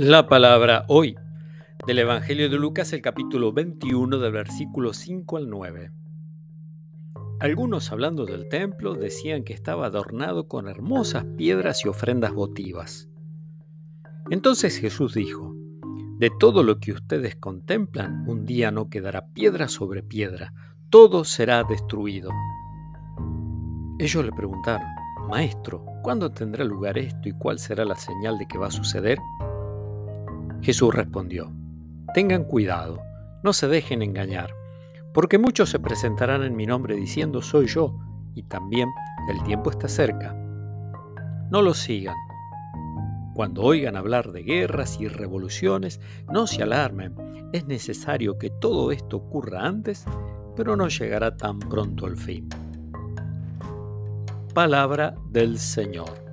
La palabra hoy del Evangelio de Lucas, el capítulo 21, del versículo 5 al 9. Algunos hablando del templo decían que estaba adornado con hermosas piedras y ofrendas votivas. Entonces Jesús dijo, De todo lo que ustedes contemplan, un día no quedará piedra sobre piedra, todo será destruido. Ellos le preguntaron, Maestro, ¿cuándo tendrá lugar esto y cuál será la señal de que va a suceder? Jesús respondió, Tengan cuidado, no se dejen engañar, porque muchos se presentarán en mi nombre diciendo soy yo, y también el tiempo está cerca. No los sigan. Cuando oigan hablar de guerras y revoluciones, no se alarmen. Es necesario que todo esto ocurra antes, pero no llegará tan pronto al fin. Palabra del Señor.